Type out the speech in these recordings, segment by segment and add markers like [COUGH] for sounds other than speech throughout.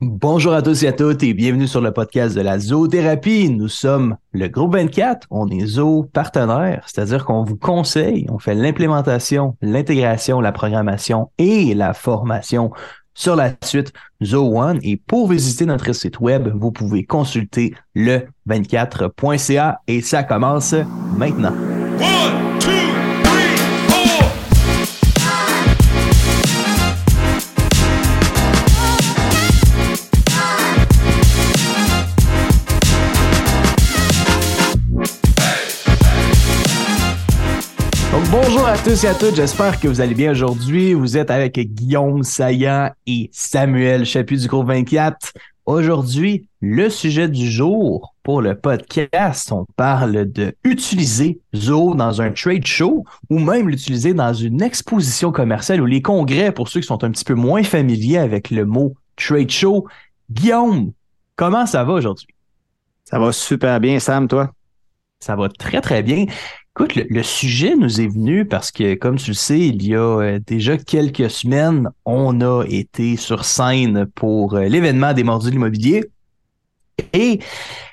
Bonjour à tous et à toutes et bienvenue sur le podcast de la zoothérapie. Nous sommes le groupe 24, on est zoo partenaire, c'est-à-dire qu'on vous conseille, on fait l'implémentation, l'intégration, la programmation et la formation sur la suite Zoo One. Et pour visiter notre site web, vous pouvez consulter le 24.ca et ça commence maintenant. Bonjour à tous et à toutes, j'espère que vous allez bien aujourd'hui. Vous êtes avec Guillaume Saillant et Samuel Chapuis du groupe 24. Aujourd'hui, le sujet du jour pour le podcast, on parle de utiliser Zoho dans un trade show ou même l'utiliser dans une exposition commerciale ou les congrès pour ceux qui sont un petit peu moins familiers avec le mot trade show. Guillaume, comment ça va aujourd'hui? Ça va super bien, Sam, toi? Ça va très, très bien. Écoute, le, sujet nous est venu parce que, comme tu le sais, il y a euh, déjà quelques semaines, on a été sur scène pour euh, l'événement des mordus de l'immobilier. Et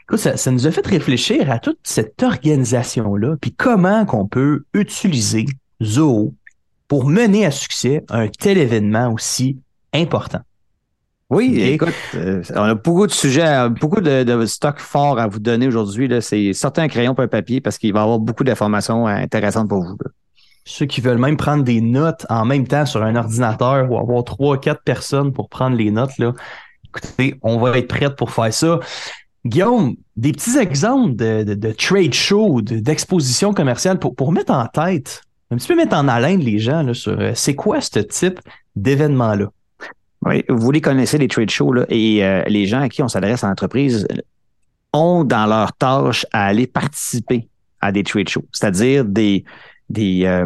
écoute, ça, ça, nous a fait réfléchir à toute cette organisation-là, puis comment qu'on peut utiliser Zoho pour mener à succès un tel événement aussi important. Oui, écoute, euh, on a beaucoup de sujets, beaucoup de, de stock fort à vous donner aujourd'hui. C'est sortez un crayon pour un papier parce qu'il va y avoir beaucoup d'informations intéressantes pour vous. Ceux qui veulent même prendre des notes en même temps sur un ordinateur ou avoir trois, quatre personnes pour prendre les notes, là, écoutez, on va être prêts pour faire ça. Guillaume, des petits exemples de, trade show, d'exposition commerciale pour, pour mettre en tête, un petit peu mettre en haleine les gens là, sur euh, c'est quoi ce type d'événement-là? Oui, vous les connaissez, les trade shows, là, et euh, les gens à qui on s'adresse en entreprise ont dans leur tâche à aller participer à des trade shows, c'est-à-dire des, des, euh,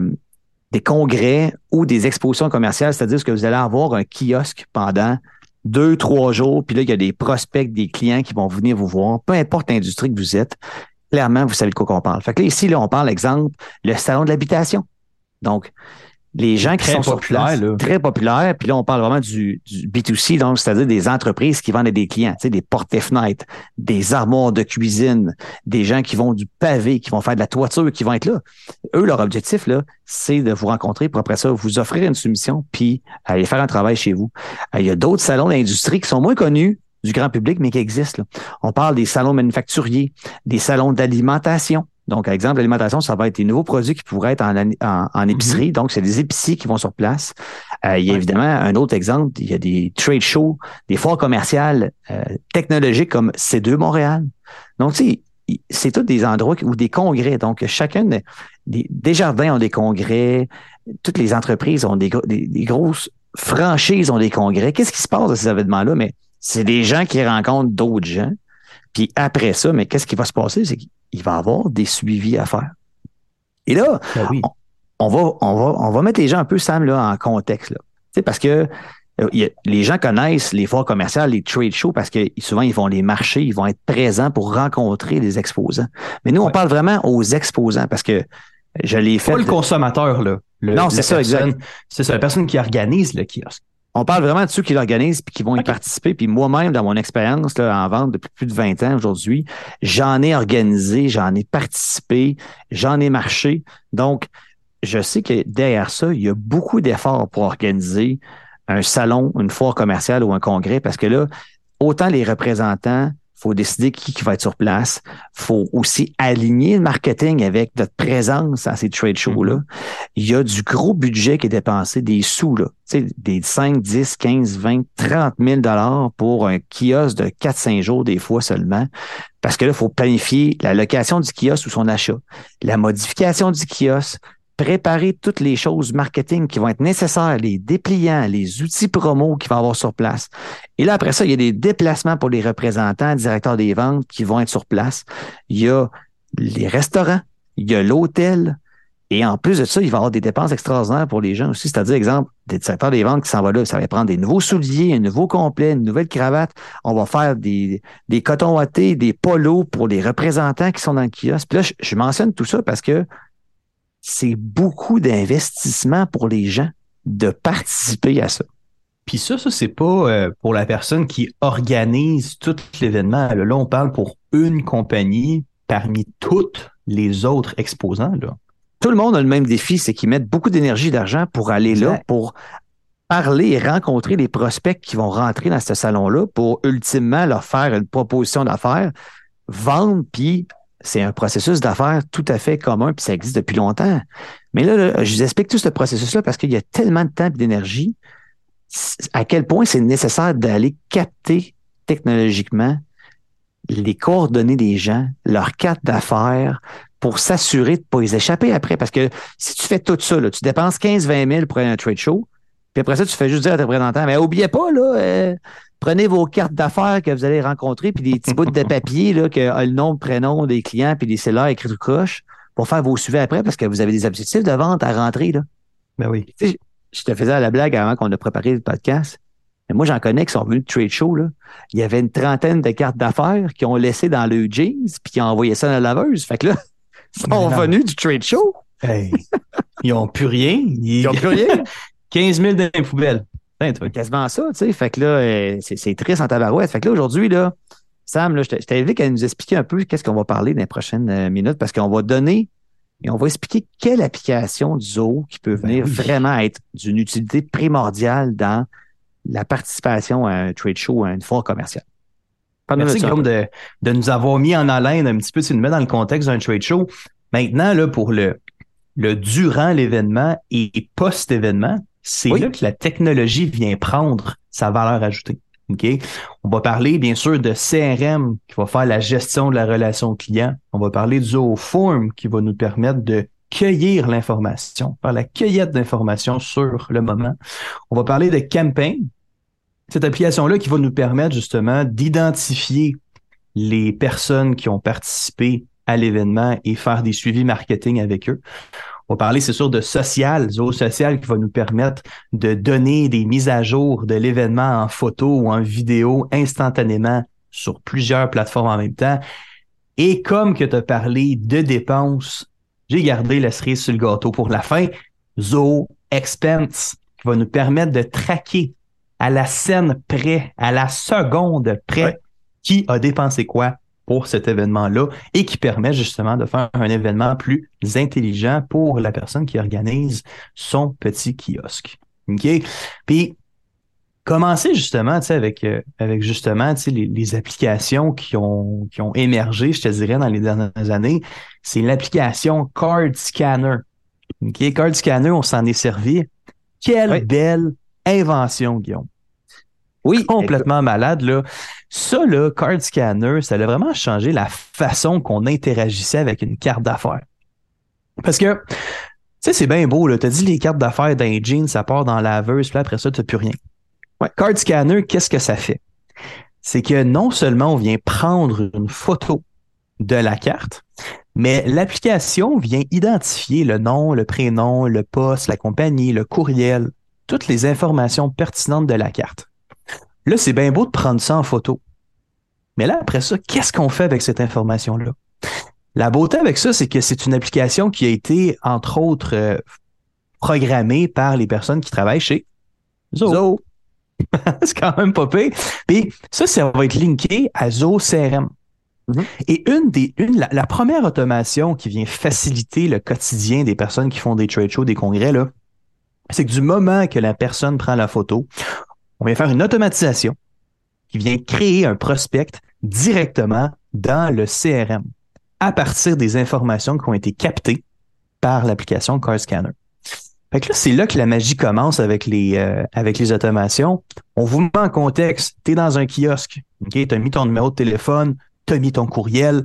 des congrès ou des expositions commerciales, c'est-à-dire que vous allez avoir un kiosque pendant deux, trois jours, puis là, il y a des prospects, des clients qui vont venir vous voir, peu importe l'industrie que vous êtes, clairement, vous savez de quoi qu'on parle. Fait que là, ici, là, on parle, exemple, le salon de l'habitation. Donc, les gens qui sont populaires, très populaires. Puis là, on parle vraiment du, B2C, donc c'est-à-dire des entreprises qui vendent à des clients, tu sais, des portes et fenêtres, des armoires de cuisine, des gens qui vont du pavé, qui vont faire de la toiture, qui vont être là. Eux, leur objectif, là, c'est de vous rencontrer pour après ça vous offrir une soumission, puis aller faire un travail chez vous. Euh, il y a d'autres salons d'industrie qui sont moins connus du grand public, mais qui existent. On parle des salons manufacturiers, des salons d'alimentation. Donc, par exemple, l'alimentation, ça va être des nouveaux produits qui pourraient être en, en, mhm. épicerie. Donc, c'est des épiciers qui vont sur place. Euh, il y a évidemment un autre exemple, il y a des trade shows, des foires commerciales euh, technologiques comme C2 Montréal. Donc, tu sais, c'est tous des endroits ou des congrès. Donc, chacun des, jardins ont des congrès, toutes les entreprises ont des, des, grosses franchises ont des congrès. Qu'est-ce qui se passe à ces événements-là? Mais c'est des gens qui rencontrent d'autres gens. Puis après ça, mais qu'est-ce qui va se passer? C'est il va avoir des suivis à faire. Et là, ben on, va, on, va, on va mettre les gens un peu, Sam, là, en contexte. Là. parce que euh, les gens connaissent les foires commerciales, les trade shows, parce que souvent, ils vont les marcher, ils vont être présents pour rencontrer les exposants. Mais nous, on parle vraiment aux exposants parce que je l'ai fait. Pas le consommateur, là. non, c'est ça, exact. C'est ça, la personne qui organise le kiosque. On parle vraiment de ceux qui l'organisent puis qui vont y participer. Puis moi-même, dans mon expérience en vente depuis plus de 20 ans aujourd'hui, j'en ai organisé, j'en ai participé, j'en ai marché. Donc, je sais que derrière ça, il y a beaucoup d'efforts pour organiser un salon, une foire commerciale ou un congrès parce que là, autant les représentants faut décider qui, qui va être sur place. faut aussi aligner le marketing avec notre présence à ces trade shows-là. Mm-hmm. Il y a du gros budget qui est dépensé, des sous, là. des 5, 10, 15, 20, 30 000 dollars pour un kiosque de 4-5 jours des fois seulement. Parce que là, il faut planifier la location du kiosque ou son achat, la modification du kiosque, préparer toutes les choses marketing qui vont être nécessaires, les dépliants, les outils promo qu'il va avoir sur place. Et là, après ça, il y a des déplacements pour les représentants, directeurs des ventes qui vont être sur place. Il y a les restaurants, il y a l'hôtel. Et en plus de ça, il va y avoir des dépenses extraordinaires pour les gens aussi. C'est-à-dire, exemple, des directeurs des ventes qui s'en vont là, ça va prendre des nouveaux souliers, un nouveau complet, une nouvelle cravate. On va faire des, des cotons wattés, des polos pour les représentants qui sont dans le kiosque. Puis là, je mentionne tout ça parce que c'est beaucoup d'investissement pour les gens de participer à ça. Puis ça, ça, c'est pas euh, pour la personne qui organise tout l'événement. Là, on parle pour une compagnie parmi toutes les autres exposants. Là. Tout le monde a le même défi, c'est qu'ils mettent beaucoup d'énergie et d'argent pour aller là, pour parler et rencontrer les prospects qui vont rentrer dans ce salon-là pour ultimement leur faire une proposition d'affaires, vendre, puis c'est un processus d'affaires tout à fait commun, puis ça existe depuis longtemps. Mais là, je vous explique tout ce processus-là parce qu'il y a tellement de temps et d'énergie, à quel point c'est nécessaire d'aller capter technologiquement les coordonnées des gens, leur carte d'affaires, pour s'assurer de ne pas les échapper après. Parce que si tu fais tout ça, tu dépenses 15-20 000 pour un trade show, puis après ça, tu fais juste dire à tes représentants, mais oubliez pas, là, euh, prenez vos cartes d'affaires que vous allez rencontrer, puis des petits bouts de [LAUGHS] papier là, que a le nom, le prénom des clients, puis des cellulaires écrits tout croche pour faire vos suivis après parce que vous avez des objectifs de vente à rentrer. Là. Ben oui. je te faisais la blague avant qu'on a préparé le podcast. Mais moi, j'en connais qui sont venus de trade show. Là. Il y avait une trentaine de cartes d'affaires qui ont laissé dans le jeans puis qui ont envoyé ça dans la laveuse. Fait que là, ils sont venus du trade show. ils n'ont plus rien. Ils n'ont plus rien. [LAUGHS] 15 000 dans les poubelles. Ben, quasiment ça, tu sais. Fait que là, euh, c'est triste en tabarouette. Fait que là, aujourd'hui, là, Sam, là, je t'invite à nous expliquer un peu qu'est-ce qu'on va parler dans les prochaines euh, minutes parce qu'on va donner et on va expliquer quelle application du zoo qui peut venir ben vraiment être d'une utilité primordiale dans la participation à un trade show, à une foire commerciale. Merci, Guillaume, de, de, nous avoir mis en haleine un petit peu, tu nous mets dans le contexte d'un trade show. Maintenant, là, pour le, le durant l'événement et post-événement, c'est là que la technologie vient prendre sa valeur ajoutée. OK? On va parler, bien sûr, de CRM qui va faire la gestion de la relation client. On va parler du Form qui va nous permettre de cueillir l'information, faire la cueillette d'informations sur le moment. On va parler de Campaign, cette application-là qui va nous permettre justement d'identifier les personnes qui ont participé à l'événement et faire des suivis marketing avec eux. On va parler, c'est sûr, de social, Zoho Social qui va nous permettre de donner des mises à jour de l'événement en photo ou en vidéo instantanément sur plusieurs plateformes en même temps. Et comme que tu as parlé de dépenses, j'ai gardé la cerise sur le gâteau pour la fin. Zoho Expense qui va nous permettre de traquer à la scène près, à la seconde près, qui a dépensé quoi? Pour cet événement-là et qui permet justement de faire un événement plus intelligent pour la personne qui organise son petit kiosque. OK? Puis, commencer justement avec, euh, avec justement les, les applications qui ont, qui ont émergé, je te dirais, dans les dernières années, c'est l'application Card Scanner. OK? Card Scanner, on s'en est servi. Quelle belle invention, Guillaume. Oui. Complètement malade, là. Ça, là, Card Scanner, ça a vraiment changé la façon qu'on interagissait avec une carte d'affaires. Parce que, tu sais, c'est bien beau, là. T'as dit les cartes d'affaires d'un jean, ça part dans la laveuse, puis après ça, t'as plus rien. Ouais. Card Scanner, qu'est-ce que ça fait? C'est que non seulement on vient prendre une photo de la carte, mais l'application vient identifier le nom, le prénom, le poste, la compagnie, le courriel, toutes les informations pertinentes de la carte. Là, c'est bien beau de prendre ça en photo. Mais là, après ça, qu'est-ce qu'on fait avec cette information-là? La beauté avec ça, c'est que c'est une application qui a été, entre autres, euh, programmée par les personnes qui travaillent chez Zoho. [LAUGHS] c'est quand même pas pire. Puis ça, ça va être linké à Zoho CRM. Mm-hmm. Et une des, une, la, la, première automation qui vient faciliter le quotidien des personnes qui font des trade shows, des congrès, là, c'est que du moment que la personne prend la photo, on vient faire une automatisation qui vient créer un prospect directement dans le CRM à partir des informations qui ont été captées par l'application Car Scanner. Fait que là, c'est là que la magie commence avec les, euh, avec les automations. On vous met en contexte. Tu es dans un kiosque. Tu as mis ton numéro de téléphone, tu as mis ton courriel.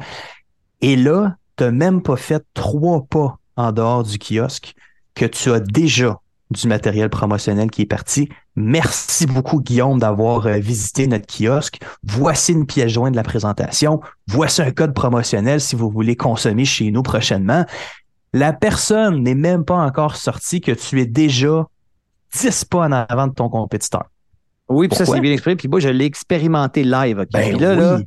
Et là, tu n'as même pas fait trois pas en dehors du kiosque que tu as déjà du matériel promotionnel qui est parti. Merci beaucoup, Guillaume, d'avoir euh, visité notre kiosque. Voici une pièce jointe de la présentation. Voici un code promotionnel si vous voulez consommer chez nous prochainement. La personne n'est même pas encore sortie que tu es déjà 10 pas en avant de ton compétiteur. Oui, puis ça, c'est bien exprimé. Puis moi, je l'ai expérimenté live. Ben là, là,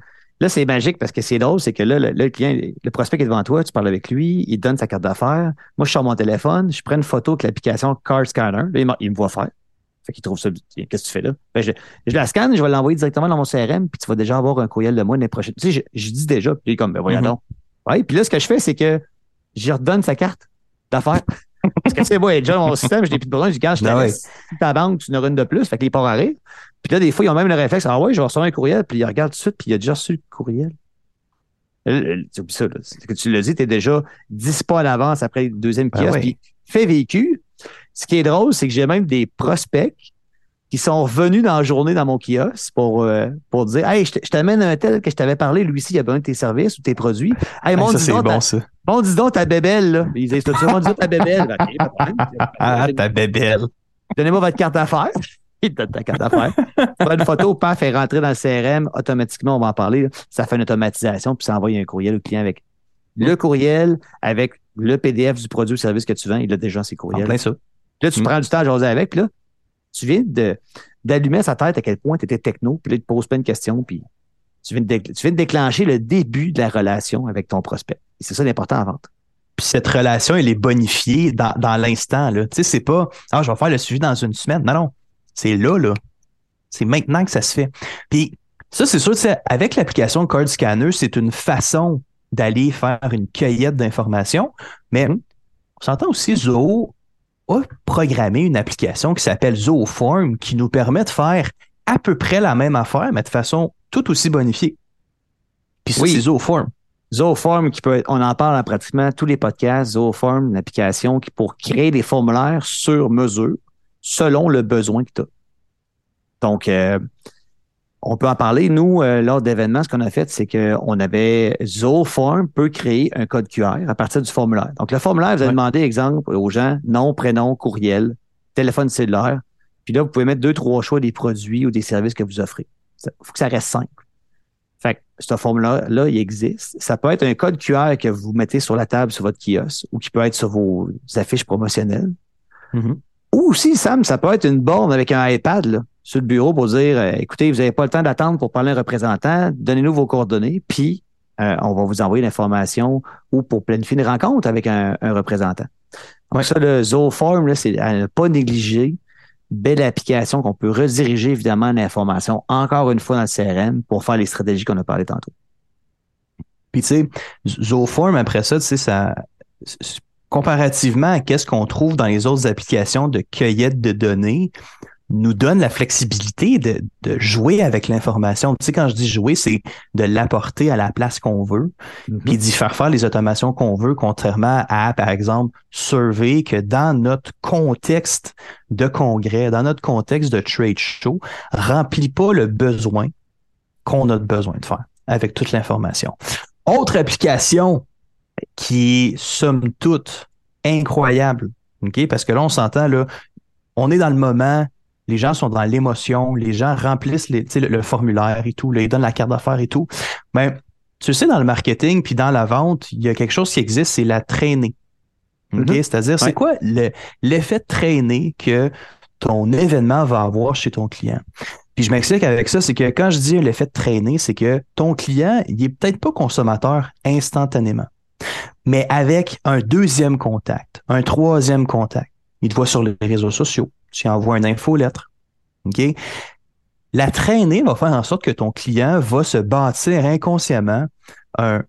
Là, c'est magique parce que c'est drôle, c'est que là, le, client, le prospect est devant toi, tu parles avec lui, il donne sa carte d'affaires. Moi, je sors mon téléphone, je prends une photo avec l'application Card Scanner. il, me voit faire. Fait qu'il trouve ça. Qu'est-ce que tu fais là? Ben, je, je, la scanne, je vais l'envoyer directement dans mon CRM, puis tu vas déjà avoir un courriel de moi l'année prochaine. Tu sais, je, dis déjà, puis comme, ben voyons mm-hmm. donc. Ouais, puis là, ce que je fais, c'est que j'y redonne sa carte d'affaires. Parce que c'est moi, déjà dans mon système, je n'ai plus de besoin. Je dis, quand je ben ta banque, tu n'auras une de plus. Fait que les ports arrêtent. Puis là, des fois, ils ont même le réflexe. Ah ouais, je vais recevoir un courriel. Puis ils regardent tout de suite, puis il a déjà reçu le courriel. Ça, c'est que tu l'as dit, tu es déjà 10 pas à l'avance après le deuxième ben kiosque. Puis fait vécu. Ce qui est drôle, c'est que j'ai même des prospects qui sont revenus dans la journée dans mon kiosque pour, euh, pour dire Hey, je t'amène un tel que je t'avais parlé, lui aussi, il a besoin de tes services ou tes produits. Hey, mon, ça, c'est bon, ça. Bon, dis donc ta bébelle, là. Ils disent, tu vraiment dit ta bébelle? [LAUGHS] ah, ta bébelle. Donnez-moi votre carte d'affaires. [LAUGHS] Il ta carte d'affaires. une photo, paf, fait rentrer dans le CRM. Automatiquement, on va en parler. Ça fait une automatisation, puis ça envoie un courriel au client avec le courriel, avec le PDF du produit ou service que tu vends. Il a déjà ses courriels. plein ça. Là, tu mm. prends du temps à jaser avec, puis là, tu viens de, d'allumer sa tête à quel point tu étais techno, puis là, tu te poses plein de questions, puis tu viens, de, tu viens de déclencher le début de la relation avec ton prospect. Et c'est ça l'important à vente. Puis cette relation, elle est bonifiée dans, dans l'instant. Tu sais, c'est pas Ah, je vais faire le suivi dans une semaine. Non, non. C'est là, là. C'est maintenant que ça se fait. Puis ça, c'est sûr, avec l'application Card Scanner, c'est une façon d'aller faire une cueillette d'informations. Mais mm-hmm. on s'entend aussi, Zoho a programmé une application qui s'appelle Zooform qui nous permet de faire à peu près la même affaire, mais de façon tout aussi bonifiée. Puis oui. c'est Zooform. Zooform, qui peut on en parle dans pratiquement tous les podcasts. Zooform, une application qui pour créer des formulaires sur mesure selon le besoin que tu as. Donc, euh, on peut en parler. Nous, euh, lors d'événements, ce qu'on a fait, c'est qu'on avait Zooform peut créer un code QR à partir du formulaire. Donc, le formulaire, vous allez demander, exemple, aux gens, nom, prénom, courriel, téléphone cellulaire. Puis là, vous pouvez mettre deux, trois choix des produits ou des services que vous offrez. Il faut que ça reste simple. Fait que ce formulaire-là, il existe. Ça peut être un code QR que vous mettez sur la table sur votre kiosque ou qui peut être sur vos affiches promotionnelles. Mm-hmm. Ou aussi, Sam, ça peut être une borne avec un iPad là, sur le bureau pour dire euh, écoutez, vous n'avez pas le temps d'attendre pour parler à un représentant, donnez-nous vos coordonnées, puis euh, on va vous envoyer l'information ou pour planifier une rencontre avec un, représentant. Donc, ça, le Zooform, c'est à ne pas négliger. Belle application qu'on peut rediriger évidemment l'information encore une fois dans le CRM pour faire les stratégies qu'on a parlé tantôt. Puis tu sais, Zooform, après ça, tu sais, ça comparativement à qu'est-ce qu'on trouve dans les autres applications de cueillette de données, nous donne la flexibilité de, jouer avec l'information. Tu sais, quand je dis jouer, c'est de l'apporter à la place qu'on veut, mm-hmm. puis d'y faire faire les automations qu'on veut, contrairement à, par exemple, Survey, que dans notre contexte de congrès, dans notre contexte de trade show, remplit pas le besoin qu'on a besoin de faire avec toute l'information. Autre application qui est somme toute incroyable. OK? Parce que là, on s'entend, là, on est dans le moment, les gens sont dans l'émotion, les gens remplissent les, le, le, formulaire et tout, là, ils donnent la carte d'affaires et tout. Mais tu sais, dans le marketing puis dans la vente, il y a quelque chose qui existe, c'est la traînée. OK? Mm-hmm. C'est-à-dire, c'est quoi l'effet de traînée que ton événement va avoir chez ton client? Puis je m'explique avec ça, c'est que quand je dis l'effet de traîner, c'est que ton client, il est peut-être pas consommateur instantanément mais avec un deuxième contact, un troisième contact. Il te voit sur les réseaux sociaux, tu envoies une infolettre. OK? La traînée va faire en sorte que ton client va se bâtir inconsciemment un,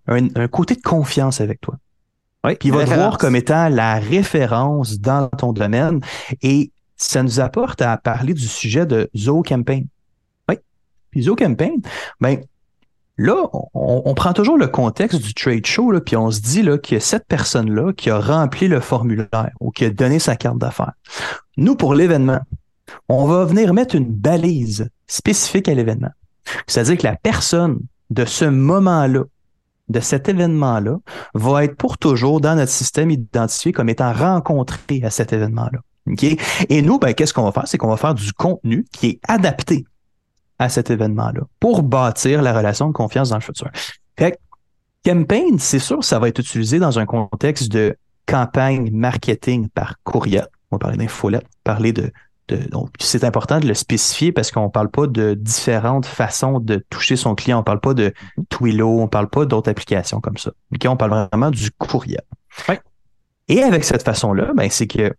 côté de confiance avec toi. Oui, Puis il va te voir comme étant la référence dans ton domaine. Et ça nous apporte à parler du sujet de Zo Campaign. Oui. Puis Zo Campaign, ben, Là, on, prend toujours le contexte du trade show, là, puis on se dit là, qu'il y cette personne-là qui a rempli le formulaire ou qui a donné sa carte d'affaires. Nous, pour l'événement, on va venir mettre une balise spécifique à l'événement. C'est-à-dire que la personne de ce moment-là, de cet événement-là, va être pour toujours dans notre système identifié comme étant rencontré à cet événement-là. Et nous, ben, qu'est-ce qu'on va faire? C'est qu'on va faire du contenu qui est adapté à cet événement-là pour bâtir la relation de confiance dans le futur. Fait campaign, c'est sûr, ça va être utilisé dans un contexte de campagne marketing par courriel. On va parler d'infolette, parler de, de donc c'est important de le spécifier parce qu'on parle pas de différentes façons de toucher son client. On parle pas de Twilio, on parle pas d'autres applications comme ça. Okay? On parle vraiment du courriel. Et avec cette façon-là, ben, c'est que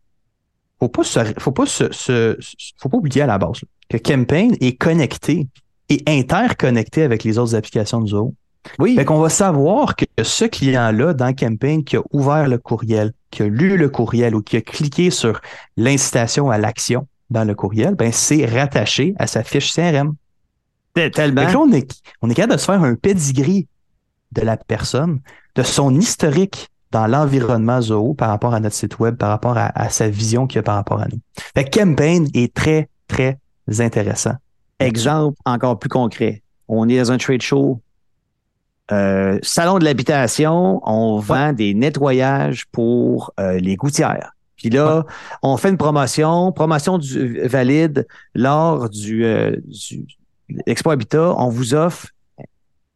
faut pas faut pas se, faut pas oublier à la base que Campaign est connecté et interconnecté avec les autres applications de Zoho. Oui. Fait qu'on va savoir que ce client-là dans Campaign qui a ouvert le courriel, qui a lu le courriel ou qui a cliqué sur l'incitation à l'action dans le courriel, ben c'est rattaché à sa fiche CRM. Tellement. Là, on est, on est capable de se faire un pedigree de la personne, de son historique dans l'environnement Zoho par rapport à notre site web, par rapport à, sa vision qu'il a par rapport à nous. Fait Campaign est très, très intéressant. Exemple encore plus concret. On est dans un trade show, euh, salon de l'habitation, on vend des nettoyages pour euh, les gouttières. Puis là, on fait une promotion, promotion du, valide lors du, euh, du Expo Habitat. On vous offre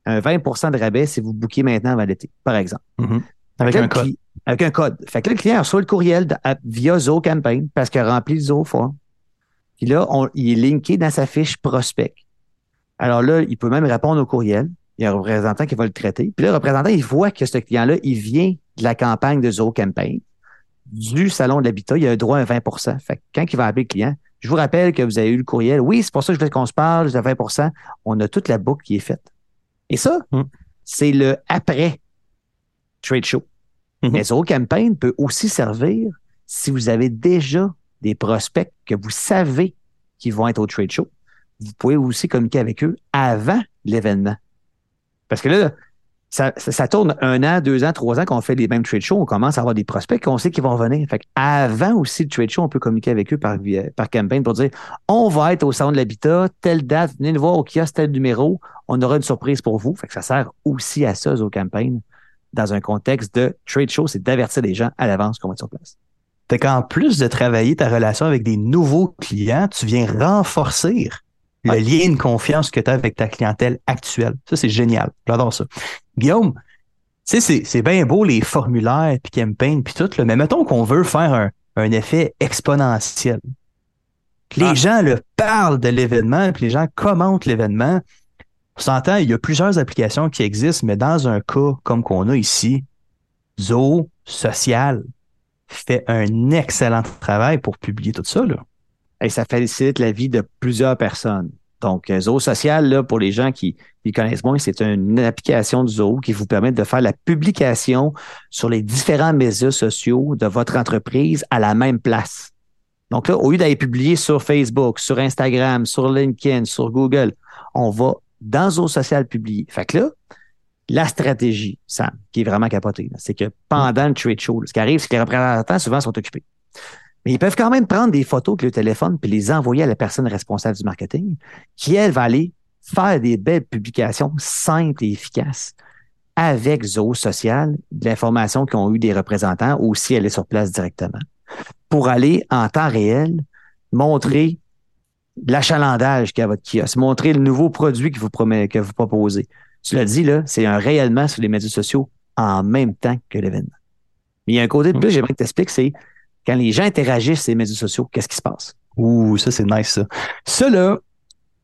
un 20% de rabais si vous bouquez maintenant avant l'été, par exemple. Mm-hmm. Avec un code. Avec un code. Fait que le client reçoit le courriel via Zo Campaign parce qu'il a rempli le Zo Form. Puis là, il est linké dans sa fiche prospect. Alors là, il peut même répondre au courriel. Il y a un représentant qui va le traiter. Puis là, le représentant, il voit que ce client-là, il vient de la campagne de Zo Campaign, du salon de l'habitat. Il a un droit à 20 Fait que quand il va appeler le client, je vous rappelle que vous avez eu le courriel. Oui, c'est pour ça que je veux qu'on se parle, de 20% On a toute la boucle qui est faite. Et ça, hmm. c'est le après trade show. Mm-hmm. Mais Zero Campaign peut aussi servir si vous avez déjà des prospects que vous savez qui vont être au trade show. Vous pouvez aussi communiquer avec eux avant l'événement. Parce que là, ça, tourne un an, deux ans, trois ans qu'on fait les mêmes trade shows, on commence à avoir des prospects qu'on sait qu'ils vont revenir. Fait avant aussi le trade show, on peut communiquer avec eux par, par campagne pour dire on va être au salon de l'habitat, telle date, venez nous voir au kiosque, tel numéro, on aura une surprise pour vous. Fait que ça sert aussi à ça aux campagnes dans un contexte de trade show, c'est d'avertir les gens à l'avance qu'on va être sur place. Fait qu'en plus de travailler ta relation avec des nouveaux clients, tu viens renforcer le lien de confiance que tu as avec ta clientèle actuelle. Ça, c'est génial. J'adore ça. Guillaume, tu sais, c'est bien beau les formulaires, puis campaign, puis tout, là, mais mettons qu'on veut faire un, un effet exponentiel. Les ah. gens le parlent de l'événement, puis les gens commentent l'événement. On s'entend, il y a plusieurs applications qui existent, mais dans un cas comme qu'on a ici, Zo Social fait un excellent travail pour publier tout ça. Là et ça facilite la vie de plusieurs personnes. Donc, euh, Zoho Social, pour les gens qui, connaissent moins, c'est une application de Zoho qui vous permet de faire la publication sur les différents médias sociaux de votre entreprise à la même place. Donc là, au lieu d'aller publier sur Facebook, sur Instagram, sur LinkedIn, sur Google, on va dans Zoho Social publier. Fait que là, la stratégie, Sam, qui est vraiment capotée, c'est que pendant le trade show, ce qui arrive, c'est que les représentants souvent sont occupés. Mais ils peuvent quand même prendre des photos avec le téléphone puis les envoyer à la personne responsable du marketing, qui, elle, va aller faire des belles publications simples et efficaces avec Zoho Social, de l'information qu'ont eu des représentants ou si elle est sur place directement, pour aller en temps réel montrer l'achalandage qu'il y a votre kiosque, montrer le nouveau produit que vous, que vous proposez. Tu l'as dit, là, c'est un réellement sur les médias sociaux en même temps que l'événement. Mais il y a un côté de plus, j'aimerais que tu expliques, c'est quand les gens interagissent sur les médias sociaux, qu'est-ce qui se passe? Ouh, ça, c'est nice, ça. Ça, là,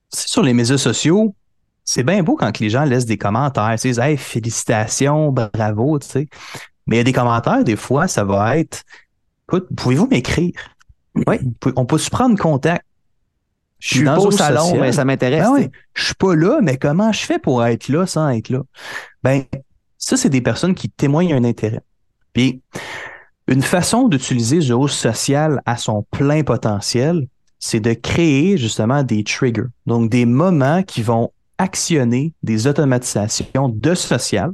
c'est sur les médias sociaux, c'est bien beau quand les gens laissent des commentaires. Tu sais, hey, félicitations, bravo, tu sais. Mais il y a des commentaires, des fois, ça va être Écoute, pouvez-vous m'écrire? Oui. On peut se prendre contact. Je suis pas au salon, mais ça m'intéresse. Ben oui, je suis pas là, mais comment je fais pour être là sans être là? Ben, ça, c'est des personnes qui témoignent un intérêt. Puis, une façon d'utiliser Zoho social à son plein potentiel, c'est de créer justement des triggers, donc des moments qui vont actionner des automatisations de social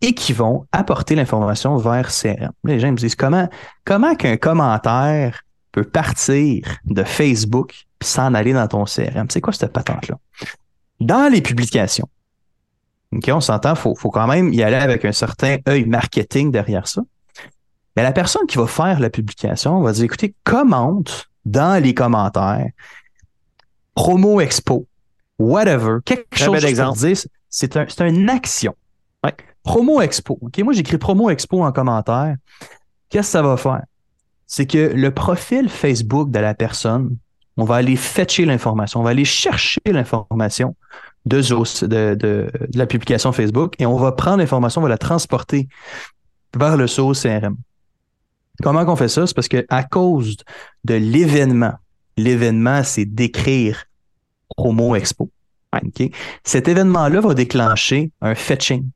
et qui vont apporter l'information vers CRM. Les gens me disent comment comment qu'un commentaire peut partir de Facebook puis s'en aller dans ton CRM. C'est quoi cette patente-là? Dans les publications, OK, on s'entend, faut, faut quand même y aller avec un certain œil marketing derrière ça. Mais la personne qui va faire la publication va dire, écoutez, commente dans les commentaires, promo expo, whatever, quelque chose d'exemple. c'est un, c'est une action. Promo expo. OK, moi j'écris promo expo en commentaire. Qu'est-ce que ça va faire? C'est que le profil Facebook de la personne, on va aller fetcher l'information, on va aller chercher l'information de, de, la publication Facebook et on va prendre l'information, on va la transporter vers le source CRM. Comment qu'on fait ça? C'est parce que à cause de l'événement, l'événement, c'est d'écrire promo expo. Cet événement-là va déclencher un fetching.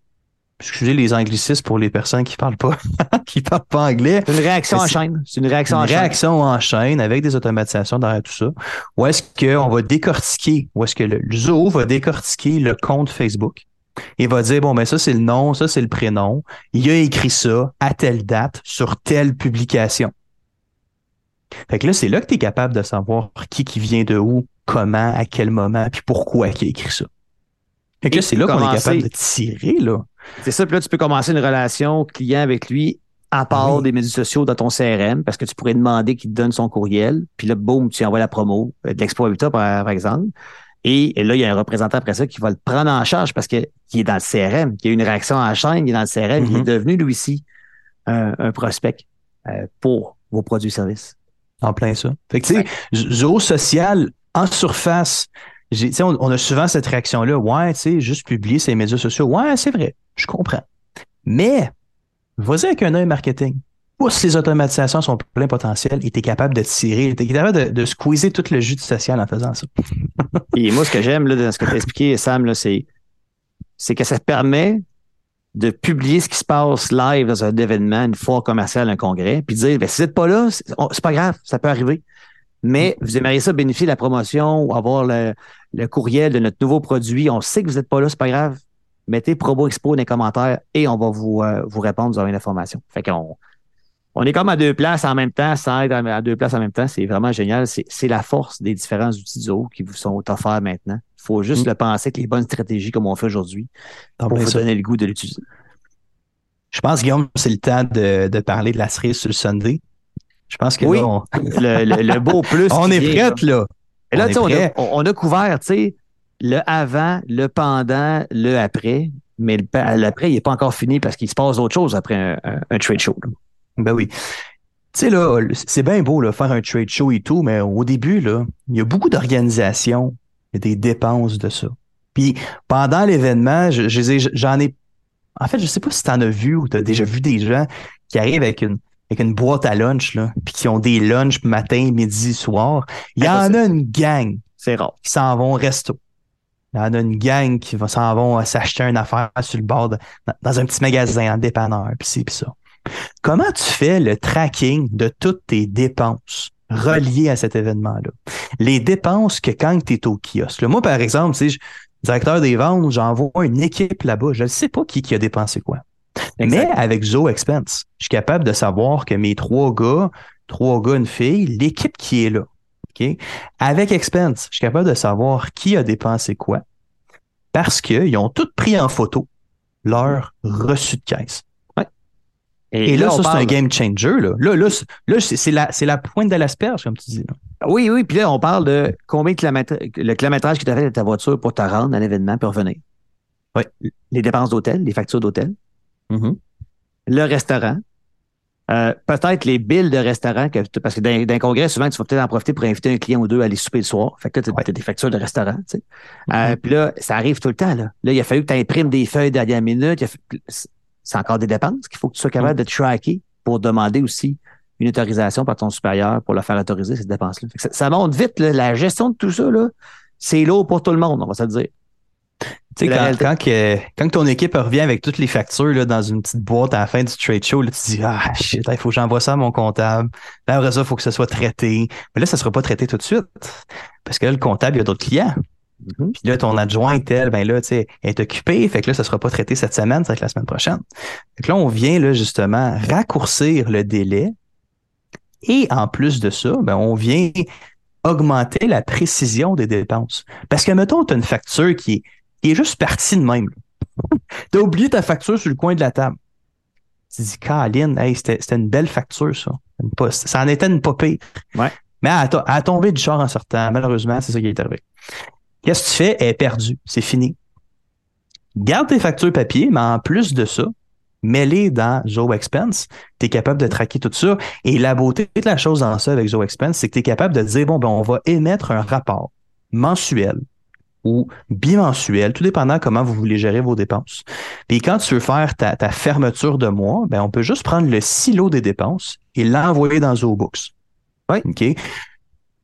Excusez les anglicismes pour les personnes qui parlent pas, [LAUGHS] qui parlent pas anglais. C'est une réaction en chaîne. C'est une réaction en chaîne. réaction en chaîne avec des automatisations derrière tout ça. Ou est-ce qu'on va décortiquer, ou est-ce que le zoo va décortiquer le compte Facebook il va dire, bon, ben ça, c'est le nom, ça, c'est le prénom. Il a écrit ça à telle date sur telle publication. Fait que là, c'est là que tu es capable de savoir qui qui vient de où, comment, à quel moment, puis pourquoi il a écrit ça. Fait que là, c'est là qu'on est capable de tirer, là. C'est ça, puis là, tu peux commencer une relation client avec lui à part des médias sociaux dans ton CRM, parce que tu pourrais demander qu'il te donne son courriel, puis là, boum, tu envoies la promo euh, de l'Expo Habitat, par exemple. Et, là, il y a un représentant après ça qui va le prendre en charge parce qu'il est dans le CRM, qui a une réaction en chaîne, il est dans le CRM, il est mm-hmm. devenu lui aussi un, prospect euh, pour vos produits et services. En plein ça. Fait que, tu sais, social, en surface, on, on a souvent cette réaction-là. Ouais, tu sais, juste publier ses médias sociaux. Ouais, c'est vrai, je comprends. Mais, vas-y avec un œil marketing pousse les automatisations sont plein potentiel et tu es capable de tirer, tu es capable de, squeezer tout le jus social en faisant ça. [LAUGHS] et moi, ce que j'aime dans ce que tu as expliqué, Sam, c'est, c'est que ça te permet de publier ce qui se passe live dans un événement, une foire commerciale, un congrès, puis de dire, ben, si vous n'êtes pas là, c'est pas grave, ça peut arriver. Mais vous aimeriez ça bénéficier de la promotion ou avoir le, courriel de notre nouveau produit? On sait que vous n'êtes pas là, c'est pas grave. Mettez Probo Expo dans les commentaires et on va vous, euh, vous répondre, vous aurez l'information. Fait qu'on on est comme à deux places en même temps, ça aide à deux places en même temps. C'est vraiment génial. C'est la force des différents outils Zoho qui vous sont offerts maintenant. Il faut juste mm. le penser avec les bonnes stratégies comme on fait aujourd'hui pour vous donner le goût de l'utiliser. Je pense, Guillaume, c'est le temps de, parler de la cerise sur le Sunday. Je pense que oui, on... [LAUGHS] le, beau plus. on est prêt, là. Et là, on, a, on, a, couvert, tu sais, le avant, le pendant, le après. Mais l'après, il n'est pas encore fini parce qu'il se passe autre chose après un, trade show. Ben oui. Tu sais, là, c'est bien beau, là, faire un trade show et tout, mais au début, là, il y a beaucoup d'organisation et des dépenses de ça. Puis pendant l'événement, j'en ai. En fait, je sais pas si tu en as vu ou tu as déjà vu des gens qui arrivent avec une, avec une boîte à lunch, là, puis qui ont des lunchs matin, midi, soir. Il y en a une gang. C'est rare. Qui s'en vont au resto. Il y en a une gang qui s'en vont s'acheter une affaire sur le bord dans un petit magasin en dépanneur, puis c'est puis ça. Comment tu fais le tracking de toutes tes dépenses reliées à cet événement-là? Les dépenses que quand tu es au kiosque. moi, par exemple, tu sais, directeur des ventes, j'envoie une équipe là-bas. Je ne sais pas qui, qui a dépensé quoi. Mais avec Zo Expense, je suis capable de savoir que mes trois gars, trois gars, une fille, l'équipe qui est là. Avec Expense, je suis capable de savoir qui a dépensé quoi. Parce qu'ils ont tous pris en photo leur reçu de caisse. Et, là, ça, c'est un game changer. Là, là, là, c'est la, la, pointe de l'asperge, comme tu dis. Oui, oui. Puis là, on parle de combien de le kilométrage que tu as fait de ta voiture pour te rendre à l'événement pour revenir. Oui. Les dépenses d'hôtel, les factures d'hôtel. Mm-hmm. Le restaurant. Euh, peut-être les billes de restaurant, parce que dans, un congrès, souvent, tu vas peut-être en profiter pour inviter un client ou deux à aller souper le soir. Fait que là, tu as, des factures de restaurant. Tu sais. Euh, mm-hmm. puis là, ça arrive tout le temps. Là, là il a fallu que tu imprimes des feuilles de la dernière minute c'est encore des dépenses qu'il faut que tu sois capable mm. de tracker pour demander aussi une autorisation par ton supérieur pour le faire autoriser, ces dépenses-là. Ça, monte vite, la gestion de tout ça, c'est lourd pour tout le monde, on va se dire. Tu sais, quand, ton équipe revient avec toutes les factures là, dans une petite boîte à la fin du trade show, là, tu dis Ah shit, il faut que j'envoie ça à mon comptable. Là, après ça, il faut que ça soit traité. Mais là, ça ne sera pas traité tout de suite. Parce que là, le comptable, il y a d'autres clients. Mhm. Puis là, ton adjoint tel, ben là, tu sais, est occupé, fait que là, ça sera pas traité cette semaine, ça va être la semaine prochaine. Fait que là, on vient là, justement raccourcir le délai. Et en plus de ça, ben, on vient augmenter la précision des dépenses. Parce que, mettons, tu as une facture qui est, qui est juste partie de même. [LAUGHS] tu as oublié ta facture sur le coin de la table. Tu te dis, Caroline, hey, c'était une belle facture, ça. ça en était une pas Ouais. Mais elle a, tombé du char en sortant. Malheureusement, c'est ça qui est arrivé. Qu'est-ce que tu fais? Elle est perdue. C'est fini. Garde tes factures papier, mais en plus de ça, mets-les dans Zoho Expense. Tu es capable de traquer tout ça. Et la beauté de la chose dans ça avec Zoho Expense, c'est que tu es capable de dire, bon, ben, on va émettre un rapport mensuel ou bimensuel, tout dépendant comment vous voulez gérer vos dépenses. Puis quand tu veux faire ta, fermeture de mois, ben on peut juste prendre le silo des dépenses et l'envoyer dans ZooBooks. Oui. OK?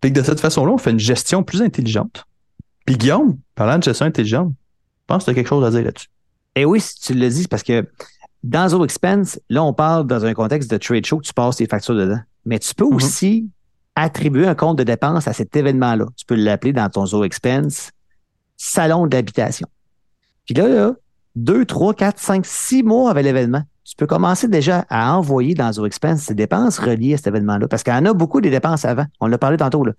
Puis de cette façon-là, on fait une gestion plus intelligente. Puis Guillaume, parlant de gestion intelligente, je pense que tu as quelque chose à dire là-dessus. Eh oui, si tu le dis, parce que dans Zo Expense, là, on parle dans un contexte de trade show que tu passes tes factures dedans. Mais tu peux mhm. aussi attribuer un compte de dépenses à cet événement-là. Tu peux l'appeler dans ton Zo Expense salon d'habitation. Puis là, là, deux, trois, quatre, cinq, six mois avec l'événement, tu peux commencer déjà à envoyer dans Zo Expense ces dépenses reliées à cet événement-là. Parce qu'il y en a beaucoup des dépenses avant. On l'a parlé tantôt. Là.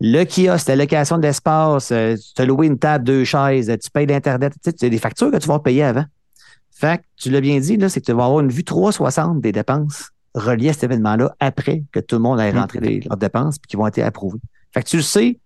Le kiosque, la location d'espace, euh, tu as loué une table, deux chaises, tu payes l'Internet. Tu sais, des factures que tu vas payer avant. Fait que tu l'as bien dit, là, c'est que tu vas avoir une vue 360 des dépenses reliées à cet événement-là après que tout le monde ait rentré mm. leurs dépenses et qui vont être approuvées. Fait que tu le sais,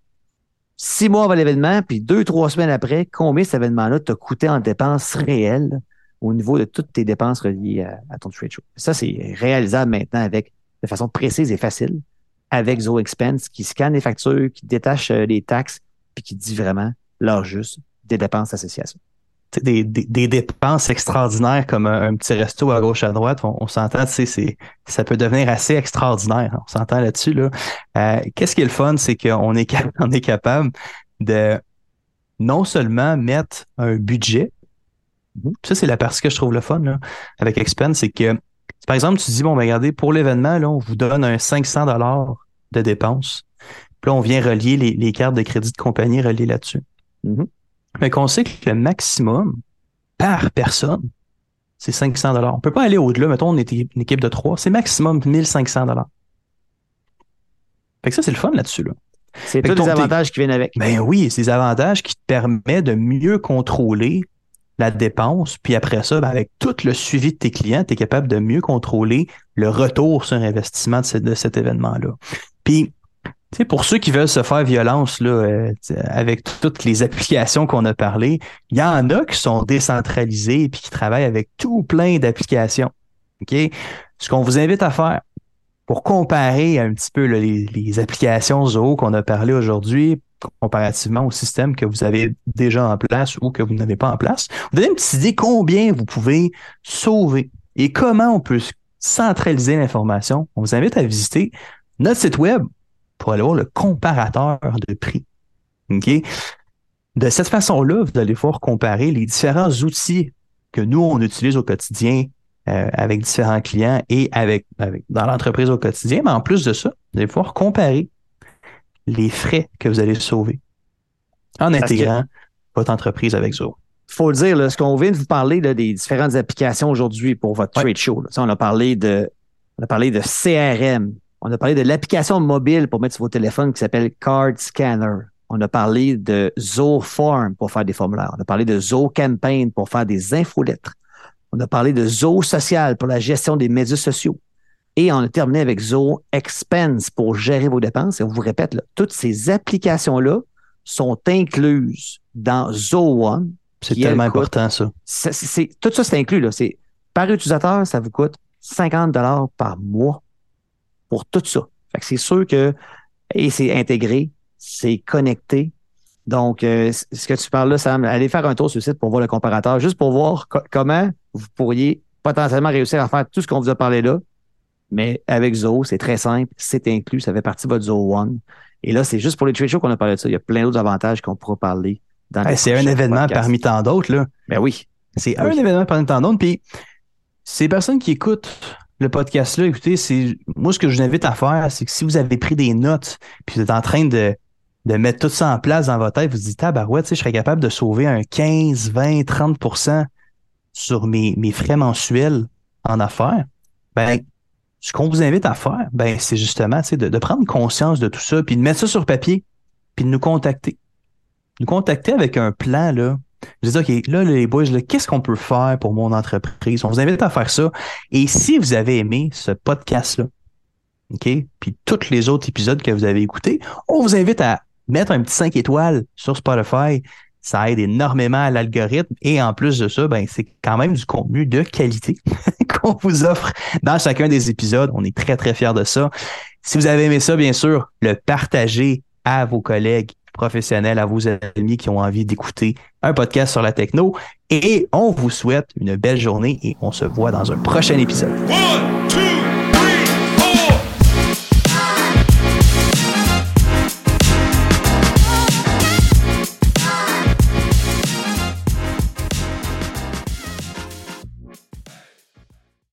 six mois avant l'événement, puis deux, trois semaines après, combien cet événement-là t'a coûté en dépenses réelles au niveau de toutes tes dépenses reliées à, ton trade show? Ça, c'est réalisable maintenant avec de façon précise et facile avec Zo Expense qui scanne les factures, qui détache euh, les taxes, puis qui dit vraiment l'heure juste des dépenses associées des, des, dépenses extraordinaires comme un, petit resto à gauche à droite, on, s'entend, c'est, ça peut devenir assez extraordinaire. On s'entend là-dessus. Là. Euh, qu'est-ce qui est le fun, c'est qu'on est, [LAUGHS] on est capable de non seulement mettre un budget, mm-hmm. ça c'est la partie que je trouve le fun là, avec Expense, c'est que par exemple, tu dis, bon, ben, regardez, pour l'événement, là, on vous donne un 500 dollars de dépenses. Puis là, on vient relier les, les cartes de crédit de compagnie reliées là-dessus. Mm-hmm mais qu'on sait que le maximum par personne, c'est 500 dollars. On peut pas aller au-delà. Mettons, on est une équipe de trois. C'est maximum 1500 dollars. Fait que ça, c'est le fun là-dessus. Là. C'est tous les avantages qui viennent avec. Ben oui, c'est des avantages qui te permettent de mieux contrôler la dépense. Puis après ça, ben avec tout le suivi de tes clients, tu es capable de mieux contrôler le retour sur investissement de, de cet événement-là. Puis pour ceux qui veulent se faire violence là, euh, avec toutes les applications qu'on a parlé, il y en a qui sont décentralisées et qui travaillent avec tout plein d'applications. OK? Ce qu'on vous invite à faire pour comparer un petit peu les, applications Zoho qu'on a parlé aujourd'hui, comparativement au système que vous avez déjà en place ou que vous n'avez pas en place, vous donner une petite idée combien vous pouvez sauver et comment on peut centraliser l'information. On vous invite à visiter notre site web pour aller voir le comparateur de prix. OK? De cette façon-là, vous allez pouvoir comparer les différents outils que nous, on utilise au quotidien euh, avec différents clients et avec, dans l'entreprise au quotidien. Mais en plus de ça, vous allez pouvoir comparer les frais que vous allez sauver en intégrant votre entreprise avec Zoho. Il faut le dire, ce qu'on vient de vous parler des différentes applications aujourd'hui pour votre trade show. on a parlé de on a parlé de CRM, on a parlé de l'application mobile pour mettre sur vos téléphones qui s'appelle Card Scanner. On a parlé de Form pour faire des formulaires. On a parlé de Campaign pour faire des infolettres. On a parlé de Zo Social pour la gestion des médias sociaux. Et on a terminé avec Zo Expense pour gérer vos dépenses. Et on vous répète, toutes ces applications-là sont incluses dans Zo One. C'est tellement important, ça. tout ça, c'est inclus. Là. Par utilisateur, ça vous coûte 50 dollars par mois pour tout ça. c'est sûr que et c'est intégré, c'est connecté. Donc, euh, ce que tu parles là, Sam, allez faire un tour sur le site pour voir le comparateur, juste pour voir comment vous pourriez potentiellement réussir à faire tout ce qu'on vous a parlé là. Mais avec Zoho, c'est très simple, c'est inclus, ça fait partie de votre Zoho One. Et là, c'est juste pour les trade shows qu'on a parlé de ça. Il y a plein d'autres avantages qu'on pourra parler dans C'est un événement parmi tant d'autres, là. Ben oui. C'est un événement parmi tant d'autres. Puis, ces personnes qui écoutent le podcast-là, écoutez, c'est moi ce que je vous invite à faire, c'est que si vous avez pris des notes, puis vous êtes en train de, mettre tout ça en place dans votre tête, vous dites, ah bah ouais, je serais capable de sauver un 15, 20, 30% sur mes, mes frais mensuels en affaires. Ben, ce qu'on vous invite à faire, ben, c'est justement de, de prendre conscience de tout ça, puis de mettre ça sur papier, puis de nous contacter. Nous contacter avec un plan, là, je dis, OK, là, les boys, qu'est-ce qu'on peut faire pour mon entreprise? On vous invite à faire ça. Et si vous avez aimé ce podcast-là, OK, puis tous les autres épisodes que vous avez écoutés, on vous invite à mettre un petit 5 étoiles sur Spotify. Ça aide énormément à l'algorithme. Et en plus de ça, ben, c'est quand même du contenu de qualité [LAUGHS] qu'on vous offre dans chacun des épisodes. On est très, très fiers de ça. Si vous avez aimé ça, bien sûr, le partagez à vos collègues professionnels, à vos amis qui ont envie d'écouter un podcast sur la techno. Et on vous souhaite une belle journée et on se voit dans un prochain épisode.